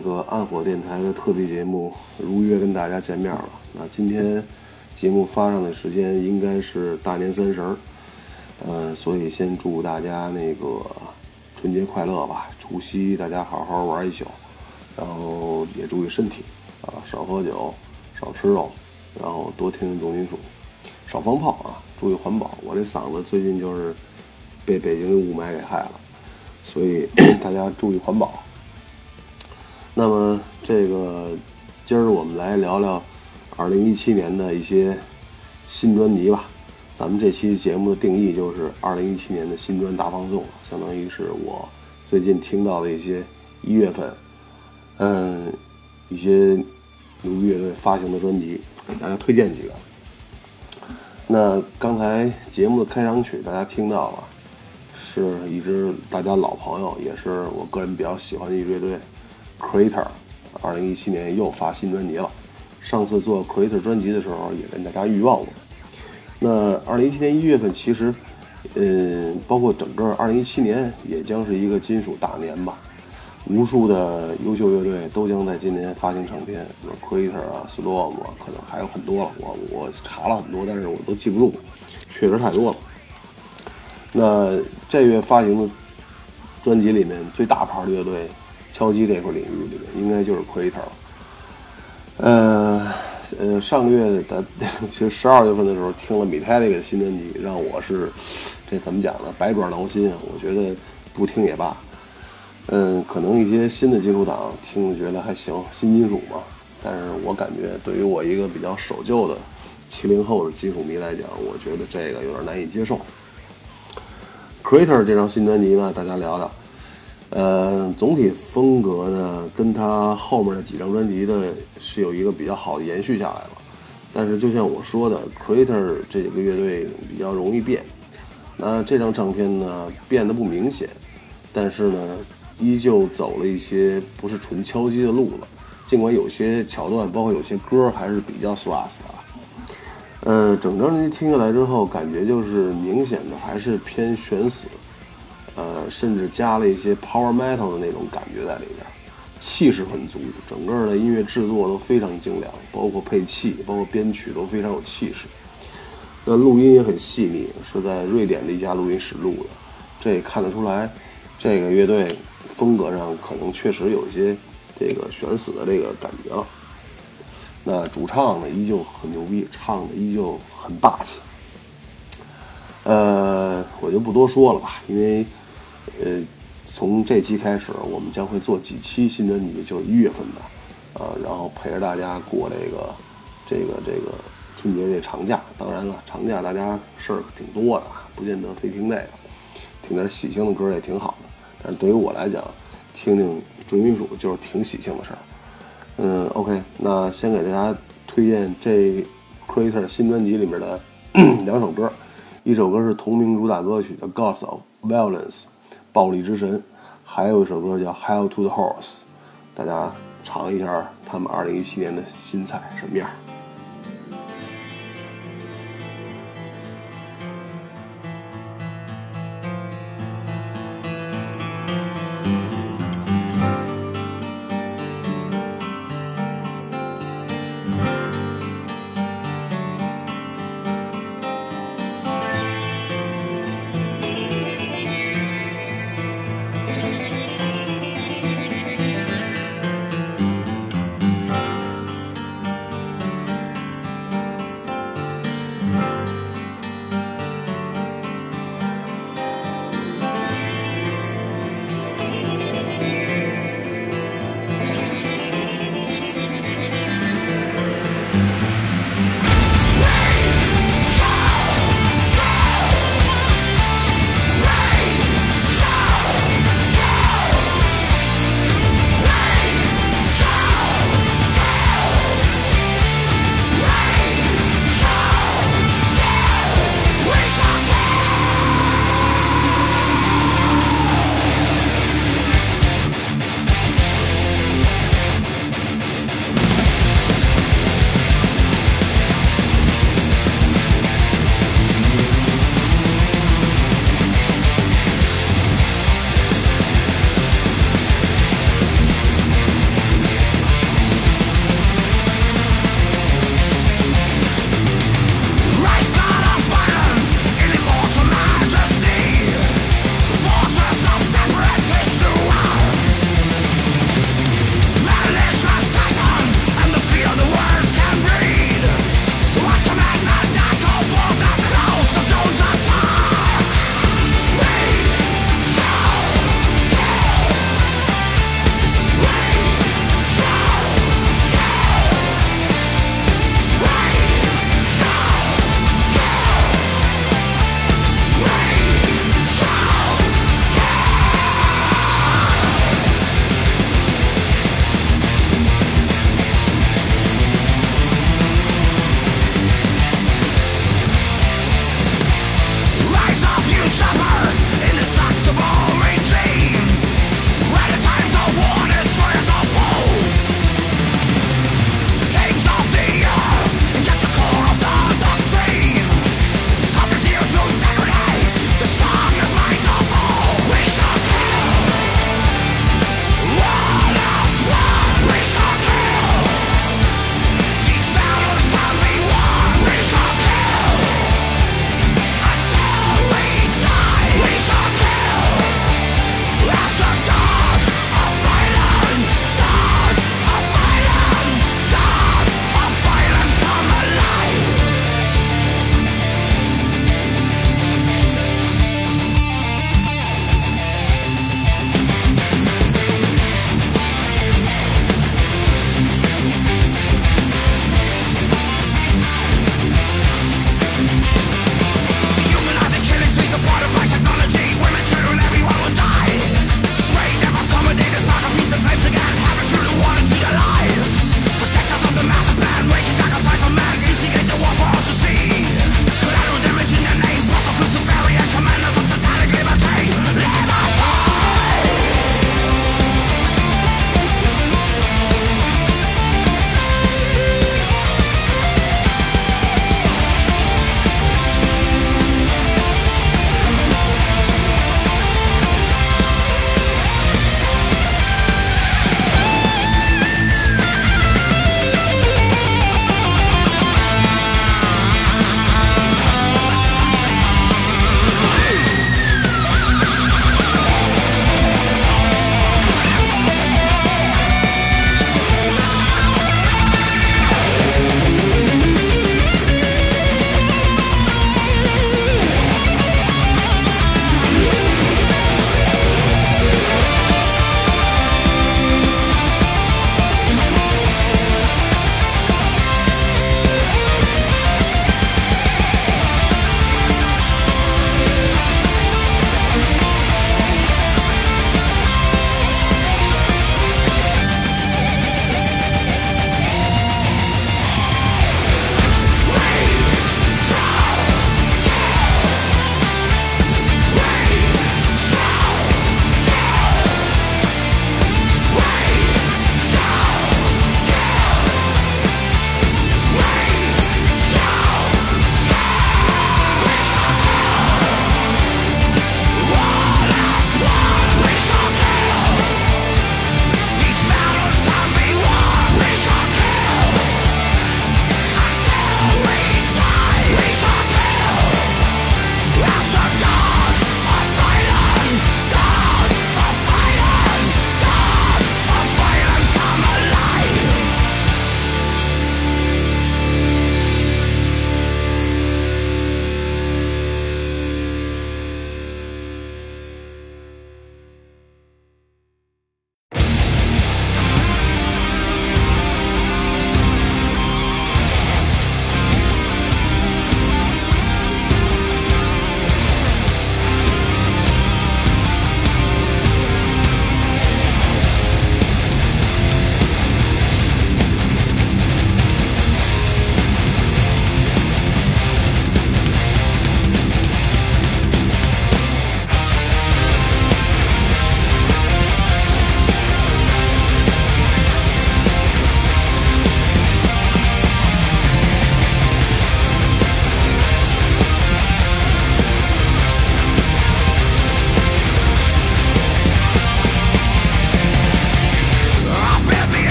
个暗火电台的特别节目如约跟大家见面了。那今天节目发上的时间应该是大年三十儿，呃，所以先祝大家那个春节快乐吧，除夕大家好好玩一宿，然后也注意身体啊，少喝酒，少吃肉，然后多听听重金属，少放炮啊，注意环保。我这嗓子最近就是被北京的雾霾给害了。所以 大家注意环保。那么这个今儿我们来聊聊二零一七年的一些新专辑吧。咱们这期节目的定义就是二零一七年的新专大放送，相当于是我最近听到的一些一月份，嗯，一些牛乐队发行的专辑，给大家推荐几个。那刚才节目的开场曲大家听到了。是一支大家老朋友，也是我个人比较喜欢的一支乐队，Creator。二零一七年又发新专辑了。上次做 Creator 专辑的时候，也跟大家预告过。那二零一七年一月份，其实，嗯，包括整个二零一七年，也将是一个金属大年吧。无数的优秀乐队都将在今年发行唱片，比如 Creator 啊、Storm 啊，可能还有很多了。我我查了很多，但是我都记不住，确实太多了。那这月发行的专辑里面最大牌的乐队，敲击这块领域里面，应该就是 Creator。呃呃，上个月的其实十二月份的时候听了 Metallica 的新专辑，让我是这怎么讲呢？百爪挠心。我觉得不听也罢。嗯，可能一些新的金属党听着觉得还行，新金属嘛。但是我感觉对于我一个比较守旧的七零后的金属迷来讲，我觉得这个有点难以接受。Creator 这张新专辑呢，大家聊聊。呃，总体风格呢，跟他后面的几张专辑的是有一个比较好的延续下来了。但是就像我说的，Crater 这几个乐队比较容易变。那这张唱片呢，变得不明显，但是呢，依旧走了一些不是纯敲击的路了。尽管有些桥段，包括有些歌还是比较 Thrash 的。呃，整张专辑听下来之后，感觉就是明显的还是偏悬死，呃，甚至加了一些 power metal 的那种感觉在里边，气势很足，整个的音乐制作都非常精良，包括配器，包括编曲都非常有气势。那录音也很细腻，是在瑞典的一家录音室录的，这也看得出来，这个乐队风格上可能确实有一些这个悬死的这个感觉了。那主唱呢，依旧很牛逼，唱的依旧很霸气。呃，我就不多说了吧，因为，呃，从这期开始，我们将会做几期新专辑，就是一月份的，呃，然后陪着大家过这个，这个这个春节这长假。当然了，长假大家事儿挺多的，不见得非听这个，听点喜庆的歌也挺好的。但对于我来讲，听听重金属就是挺喜庆的事儿。嗯，OK，那先给大家推荐这 Creator 新专辑里面的两首歌，一首歌是同名主打歌曲叫《Gods of Violence》，暴力之神，还有一首歌叫《Hell to the Horse》，大家尝一下他们二零一七年的新菜什么样。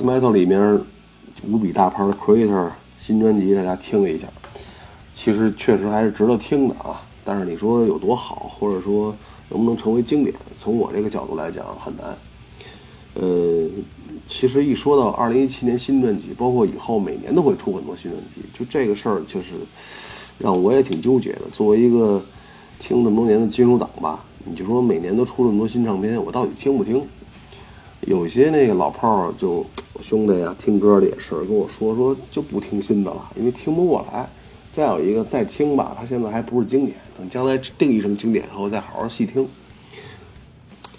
Metal 里面无比大牌的 Creator 新专辑，大家听了一下，其实确实还是值得听的啊。但是你说有多好，或者说能不能成为经典，从我这个角度来讲很难。呃，其实一说到二零一七年新专辑，包括以后每年都会出很多新专辑，就这个事儿就是让我也挺纠结的。作为一个听这么多年的金属党吧，你就说每年都出这么多新唱片，我到底听不听？有些那个老炮儿就兄弟呀，听歌的也是跟我说说就不听新的了，因为听不过来。再有一个再听吧，他现在还不是经典，等将来定义成经典后再好好细听。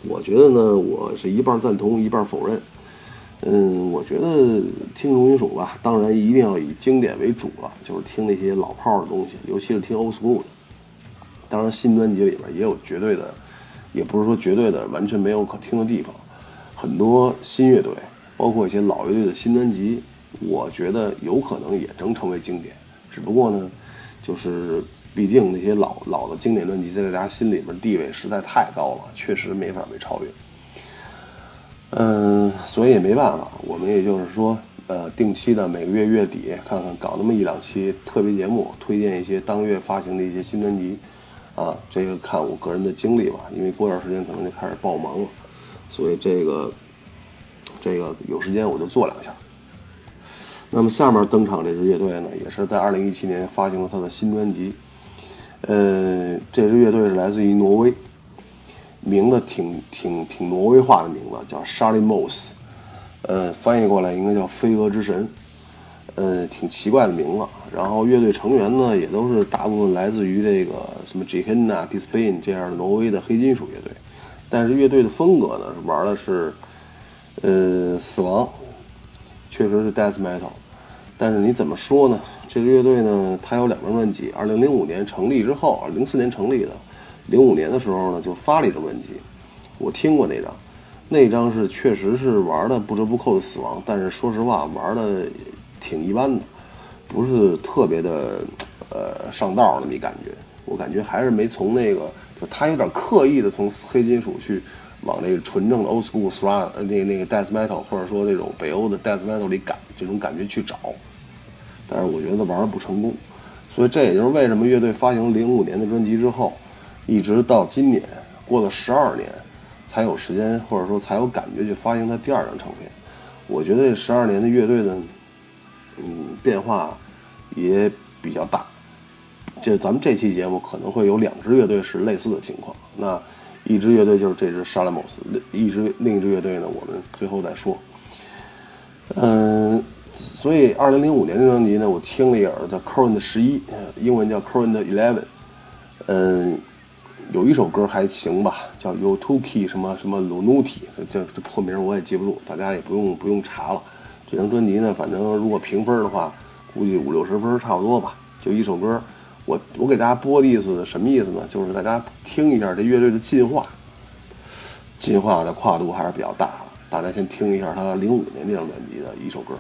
我觉得呢，我是一半赞同，一半否认。嗯，我觉得听重金属吧，当然一定要以经典为主了，就是听那些老炮儿的东西，尤其是听 old school 的。当然，新专辑里边也有绝对的，也不是说绝对的完全没有可听的地方。很多新乐队，包括一些老乐队的新专辑，我觉得有可能也能成为经典。只不过呢，就是毕竟那些老老的经典专辑在大家心里边地位实在太高了，确实没法被超越。嗯，所以也没办法，我们也就是说，呃，定期的每个月月底看看搞那么一两期特别节目，推荐一些当月发行的一些新专辑。啊，这个看我个人的经历吧，因为过段时间可能就开始爆忙了。所以这个，这个有时间我就做两下。那么下面登场这支乐队呢，也是在二零一七年发行了他的新专辑。呃，这支乐队是来自于挪威，名字挺挺挺挪威化的名字，叫 Shalimos，呃，翻译过来应该叫飞蛾之神，呃，挺奇怪的名字。然后乐队成员呢，也都是大部分来自于这个什么 j h e n a Discipline 这样的挪威的黑金属乐队。但是乐队的风格呢，玩的是，呃，死亡，确实是 death metal。但是你怎么说呢？这支乐队呢，它有两张专辑。二零零五年成立之后，零四年成立的，零五年的时候呢，就发了一张专辑。我听过那张，那张是确实是玩的不折不扣的死亡。但是说实话，玩的挺一般的，不是特别的，呃，上道那么一感觉。我感觉还是没从那个。就他有点刻意的从黑金属去往那个纯正的 old school thrash 那个 death metal 或者说那种北欧的 death metal 里赶这种感觉去找，但是我觉得玩的不成功，所以这也就是为什么乐队发行零五年的专辑之后，一直到今年过了十二年，才有时间或者说才有感觉去发行他第二张唱片。我觉得这十二年的乐队的，嗯，变化也比较大。就咱们这期节目可能会有两支乐队是类似的情况，那一支乐队就是这支 Shalamos，一支另一支乐队呢，我们最后再说。嗯，所以二零零五年这专辑呢，我听了一耳叫 Current 十一，英文叫 Current Eleven。嗯，有一首歌还行吧，叫 You t o k e 什么什么 Lunuti，这这破名我也记不住，大家也不用不用查了。这张专辑呢，反正如果评分的话，估计五六十分差不多吧，就一首歌。我我给大家播的意思什么意思呢？就是大家听一下这乐队的进化，进化的跨度还是比较大的。大家先听一下他零五年那张专辑的一首歌。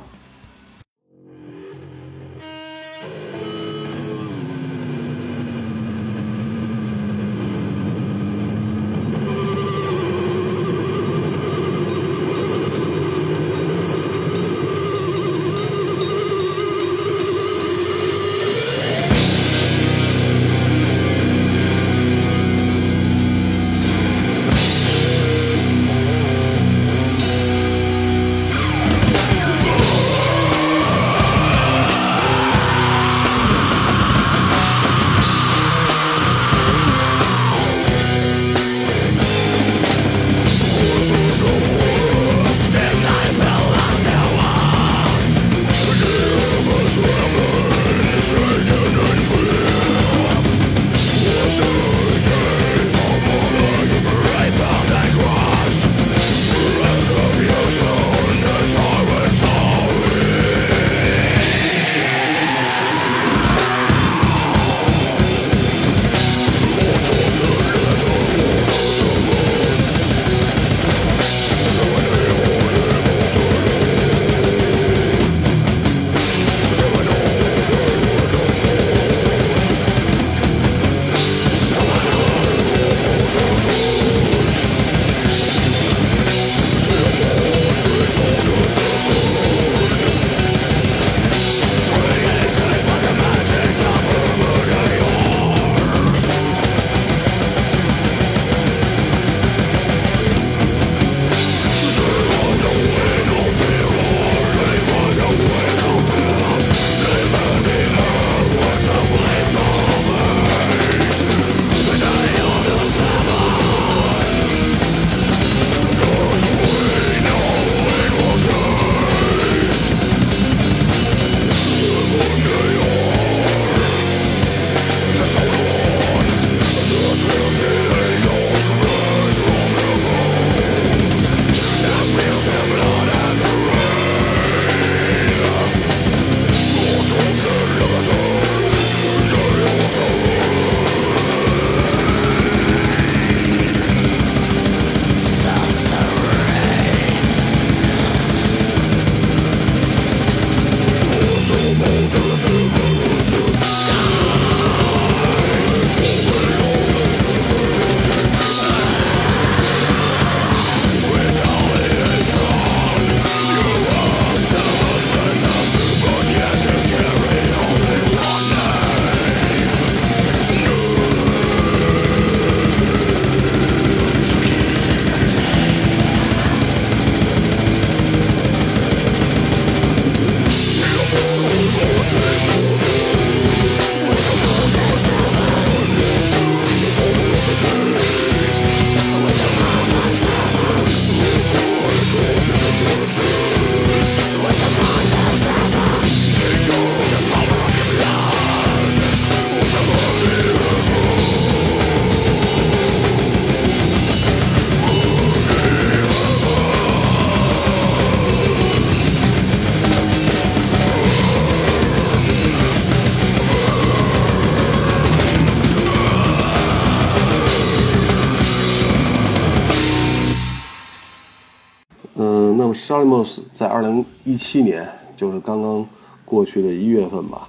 S h a l i m o s 在二零一七年，就是刚刚过去的一月份吧，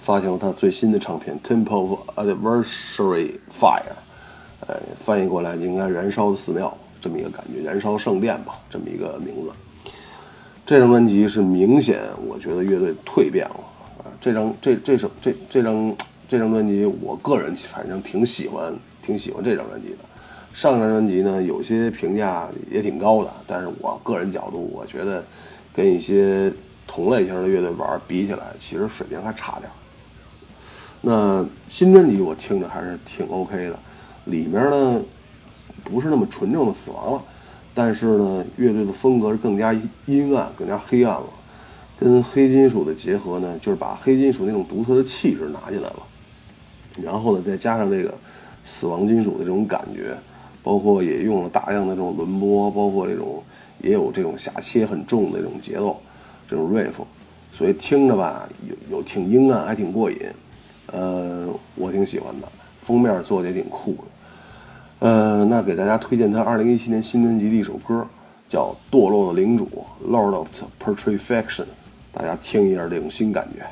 发行了他最新的唱片《Temple of Adversary Fire》，呃，翻译过来应该“燃烧的寺庙”这么一个感觉，“燃烧圣殿”吧，这么一个名字。这张专辑是明显，我觉得乐队蜕变了啊。这张这这首这这张这张专辑，我个人反正挺喜欢，挺喜欢这张专辑的。上张专辑呢，有些评价也挺高的，但是我个人角度，我觉得跟一些同类型的乐队玩比起来，其实水平还差点。那新专辑我听着还是挺 OK 的，里面呢不是那么纯正的死亡了，但是呢，乐队的风格是更加阴暗、更加黑暗了，跟黑金属的结合呢，就是把黑金属那种独特的气质拿进来了，然后呢，再加上这个死亡金属的这种感觉。包括也用了大量的这种轮播，包括这种也有这种下切很重的这种节奏，这种 riff，所以听着吧，有有挺阴暗，还挺过瘾，呃，我挺喜欢的。封面做的也挺酷的，呃，那给大家推荐他二零一七年新专辑的一首歌，叫《堕落的领主》（Lord of Perfection），大家听一下这种新感觉。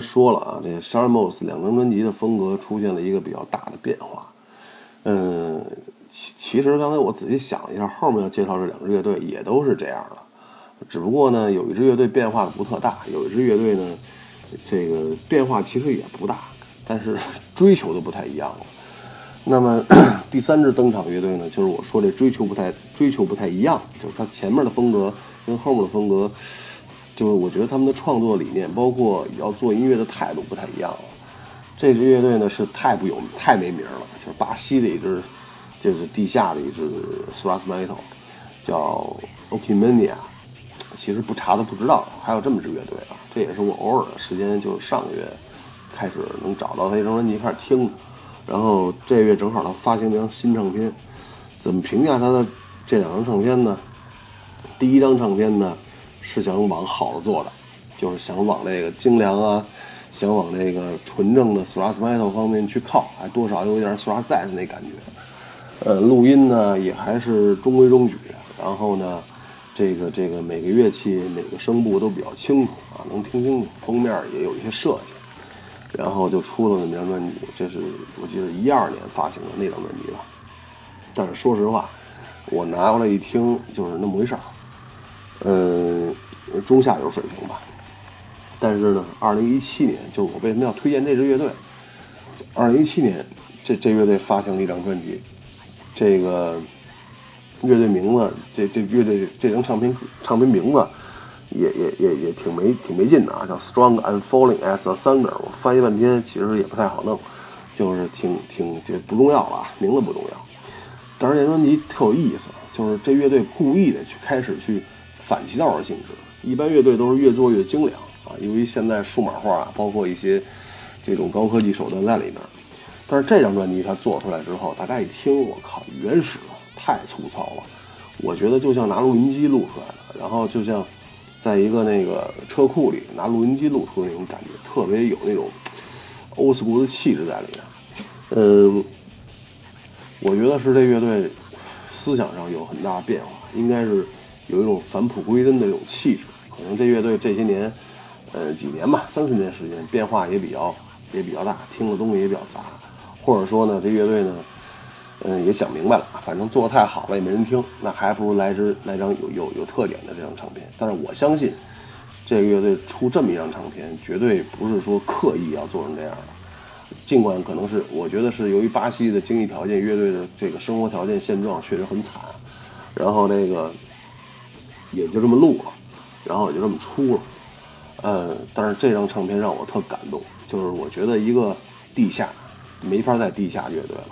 说了啊，这 Sharon Mos 两张专辑的风格出现了一个比较大的变化。嗯，其其实刚才我仔细想了一下，后面要介绍这两支乐队也都是这样的，只不过呢，有一支乐队变化的不特大，有一支乐队呢，这个变化其实也不大，但是 追求的不太一样了。那么 第三支登场乐队呢，就是我说这追求不太追求不太一样，就是它前面的风格跟后面的风格，就是我觉得他们的创作理念，包括要做音乐的态度不太一样了。这支乐队呢是太不有太没名了，就是巴西的一支，就是地下的一支 thrash metal，叫 Okimania。其实不查都不知道还有这么支乐队啊，这也是我偶尔的时间，就是上个月开始能找到他一张专辑开始听的。然后这月正好他发行一张新唱片，怎么评价他的这两张唱片呢？第一张唱片呢是想往好了做的，就是想往那个精良啊。想往那个纯正的 thrash metal 方面去靠，还多少有点 thrash death 那感觉。呃，录音呢也还是中规中矩。然后呢，这个这个每个乐器每个声部都比较清楚啊，能听清楚。封面也有一些设计。然后就出了那张专辑，这是我记得一二年发行的那张专辑吧。但是说实话，我拿过来一听就是那么回事儿。嗯，中下游水平吧。但是呢，二零一七年就是我为什么要推荐这支乐队？二零一七年，这这乐队发行了一张专辑，这个乐队名字，这这乐队这张唱片唱片名字也也也也挺没挺没劲的啊，叫 Strong and Falling as a Thunder。我翻译半天，其实也不太好弄，就是挺挺这不重要了啊，名字不重要。但是这专辑特有意思，就是这乐队故意的去开始去反其道而行之，一般乐队都是越做越精良。啊，由于现在数码化啊，包括一些这种高科技手段在里面，但是这张专辑它做出来之后，大家一听，我靠，原始太粗糙了，我觉得就像拿录音机录出来的，然后就像在一个那个车库里拿录音机录出的那种感觉，特别有那种 old school 的气质在里面。嗯，我觉得是这乐队思想上有很大变化，应该是有一种返璞归真的这种气质。可能这乐队这些年。呃，几年吧，三四年时间，变化也比较也比较大，听的东西也比较杂，或者说呢，这乐队呢，嗯，也想明白了，反正做的太好了也没人听，那还不如来支来张有有有特点的这张唱片。但是我相信，这个乐队出这么一张唱片，绝对不是说刻意要做成这样的，尽管可能是我觉得是由于巴西的经济条件，乐队的这个生活条件现状确实很惨，然后那个也就这么录了，然后也就这么出了。呃，但是这张唱片让我特感动，就是我觉得一个地下没法在地下乐队了，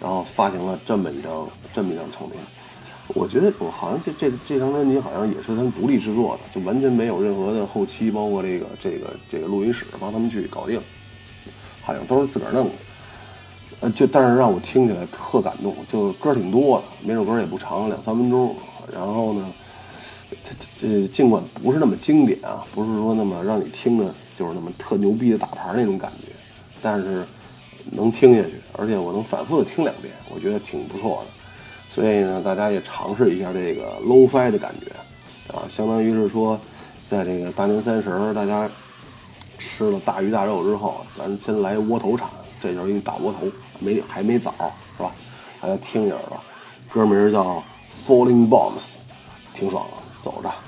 然后发行了这么一张这么一张唱片，我觉得我好像这这这张专辑好像也是他们独立制作的，就完全没有任何的后期，包括这个这个这个录音室帮他们去搞定，好像都是自个儿弄的。呃，就但是让我听起来特感动，就歌挺多的，每首歌也不长，两三分钟，然后呢。它呃，尽管不是那么经典啊，不是说那么让你听着就是那么特牛逼的大牌那种感觉，但是能听下去，而且我能反复的听两遍，我觉得挺不错的。所以呢，大家也尝试一下这个 lofi 的感觉啊，相当于是说，在这个大年三十儿，大家吃了大鱼大肉之后，咱先来窝头铲，这就是一大窝头，没还没枣，是吧？大家听一下吧，歌名叫 Falling Bombs，挺爽的。走着。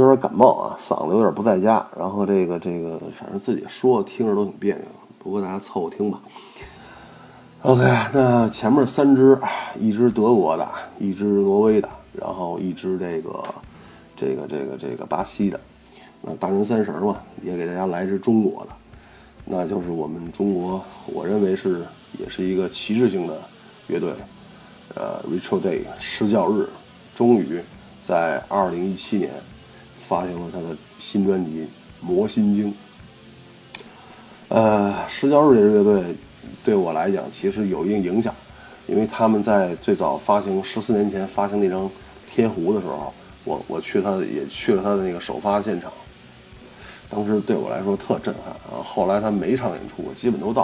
有点感冒啊，嗓子有点不在家，然后这个这个，反正自己说听着都挺别扭，不过大家凑合听吧。OK，那前面三支，一支德国的，一支挪威的，然后一支这个这个这个这个巴西的。那大年三十嘛，也给大家来一支中国的，那就是我们中国，我认为是也是一个旗帜性的乐队，呃，Ritual Day 失教日，终于在二零一七年发行了他的新专辑《魔心经》。呃，施教日这支乐队。对我来讲，其实有一定影响，因为他们在最早发行十四年前发行那张《天湖》的时候，我我去他也去了他的那个首发现场，当时对我来说特震撼啊！后来他每场演出我基本都到，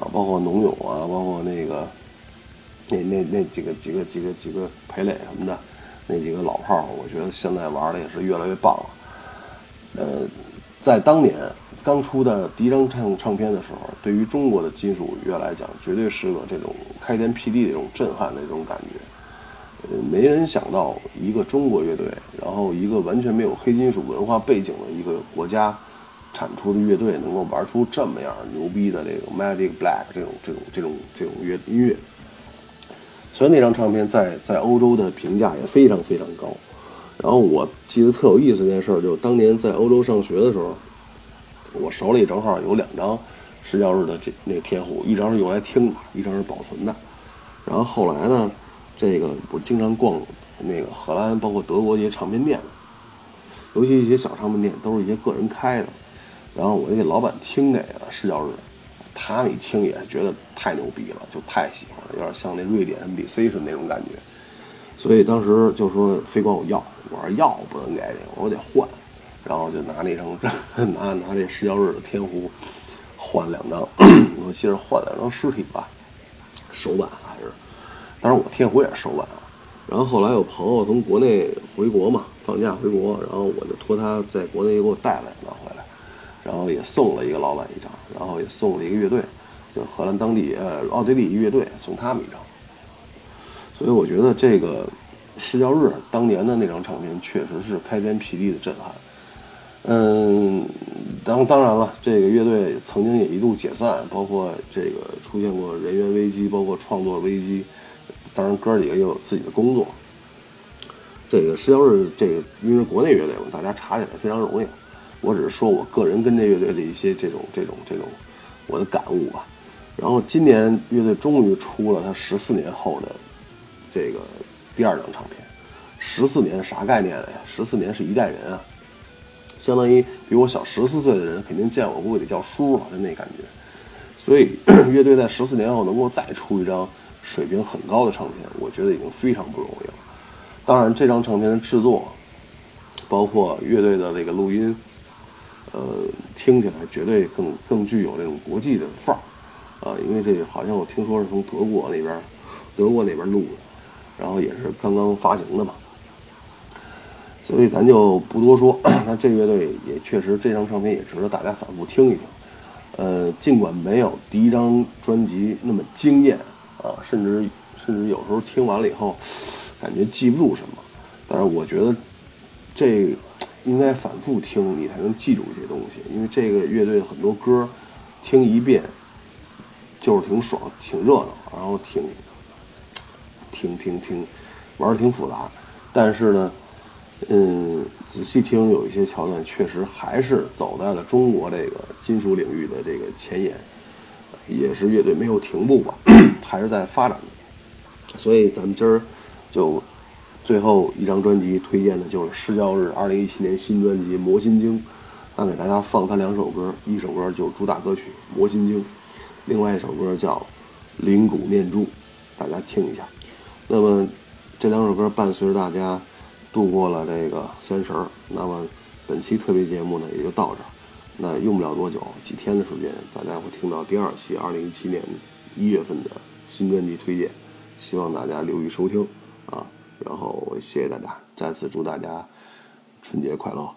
啊，包括农友啊，包括那个那那那几个几个几个几个裴磊什么的，那几个老炮儿，我觉得现在玩的也是越来越棒了。呃，在当年。刚出的第一张唱唱片的时候，对于中国的金属乐来讲，绝对是个这种开天辟地的这种震撼的这种感觉。呃，没人想到一个中国乐队，然后一个完全没有黑金属文化背景的一个国家产出的乐队，能够玩出这么样牛逼的这个 Magic Black 这种这种这种这种乐音乐。所以那张唱片在在欧洲的评价也非常非常高。然后我记得特有意思一件事，就当年在欧洲上学的时候。我手里正好有两张施教日的这那个天湖，一张是用来听的，一张是保存的。然后后来呢，这个我经常逛那个荷兰，包括德国一些唱片店，尤其一些小唱片店，都是一些个人开的。然后我就给老板听这个施教日，他们一听也是觉得太牛逼了，就太喜欢了，有点像那瑞典 MBC 是那种感觉。所以当时就说非管我要，我说要不能给你，我得换。然后就拿那张，拿拿这石教日的天湖换两张，我记得换两张尸体吧，手版还是，当然我天湖也是手版啊。然后后来有朋友从国内回国嘛，放假回国，然后我就托他在国内给我带了两张回来，然后也送了一个老板一张，然后也送了一个乐队，就是荷兰当地呃奥地利乐队送他们一张。所以我觉得这个石教日当年的那张唱片确实是开天辟地的震撼。嗯，当当然了，这个乐队曾经也一度解散，包括这个出现过人员危机，包括创作危机。当然，哥几个也有自己的工作。这个石教日，这个因为国内乐队嘛，大家查起来非常容易。我只是说我个人跟这乐队的一些这种这种这种我的感悟吧。然后今年乐队终于出了他十四年后的这个第二张唱片。十四年啥概念呀？十四年是一代人啊。相当于比我小十四岁的人，肯定见我估计得叫叔了，就那感觉。所以 乐队在十四年后能够再出一张水平很高的唱片，我觉得已经非常不容易了。当然，这张唱片的制作，包括乐队的这个录音，呃，听起来绝对更更具有那种国际的范儿啊。因为这好像我听说是从德国那边，德国那边录的，然后也是刚刚发行的嘛。所以咱就不多说，那这乐队也确实这张唱片也值得大家反复听一听。呃，尽管没有第一张专辑那么惊艳啊，甚至甚至有时候听完了以后，感觉记不住什么，但是我觉得这应该反复听，你才能记住一些东西。因为这个乐队很多歌听一遍就是挺爽、挺热闹，然后挺挺挺挺玩的挺复杂，但是呢。嗯，仔细听，有一些桥段确实还是走在了中国这个金属领域的这个前沿，也是乐队没有停步吧，还是在发展。所以咱们今儿就最后一张专辑推荐的就是施教日二零一七年新专辑《魔心经》，那给大家放他两首歌，一首歌就是主打歌曲《魔心经》，另外一首歌叫《灵骨念珠》，大家听一下。那么这两首歌伴随着大家。度过了这个三十儿，那么本期特别节目呢也就到这儿。那用不了多久，几天的时间，大家会听到第二期二零一七年一月份的新专辑推荐，希望大家留意收听啊。然后谢谢大家，再次祝大家春节快乐。